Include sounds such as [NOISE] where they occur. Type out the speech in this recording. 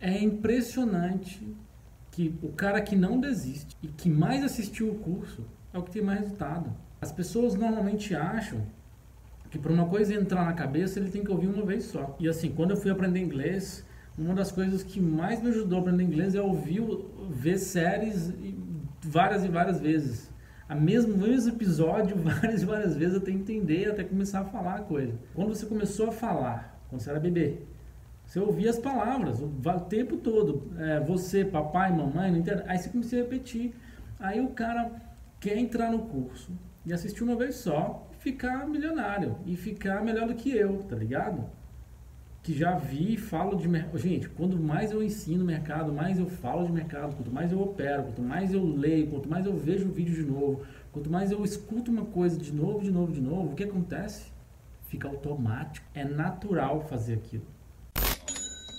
É impressionante que o cara que não desiste e que mais assistiu o curso é o que tem mais resultado. As pessoas normalmente acham que para uma coisa entrar na cabeça ele tem que ouvir uma vez só. E assim, quando eu fui aprender inglês, uma das coisas que mais me ajudou a aprender inglês é ouvir, ver séries várias e várias vezes. A mesmo, mesmo episódio [LAUGHS] várias e várias vezes até entender, até começar a falar a coisa. Quando você começou a falar, quando você era bebê, você ouvia as palavras o, tempo todo. É, você, papai, mamãe, não entende? Aí você começou a repetir. Aí o cara quer entrar no curso e assistir uma vez só, ficar milionário e ficar melhor do que eu, tá ligado? Que já vi e falo de mercado. Gente, quanto mais eu ensino mercado, mais eu falo de mercado, quanto mais eu opero, quanto mais eu leio, quanto mais eu vejo o vídeo de novo, quanto mais eu escuto uma coisa de novo, de novo, de novo, o que acontece? Fica automático. É natural fazer aquilo.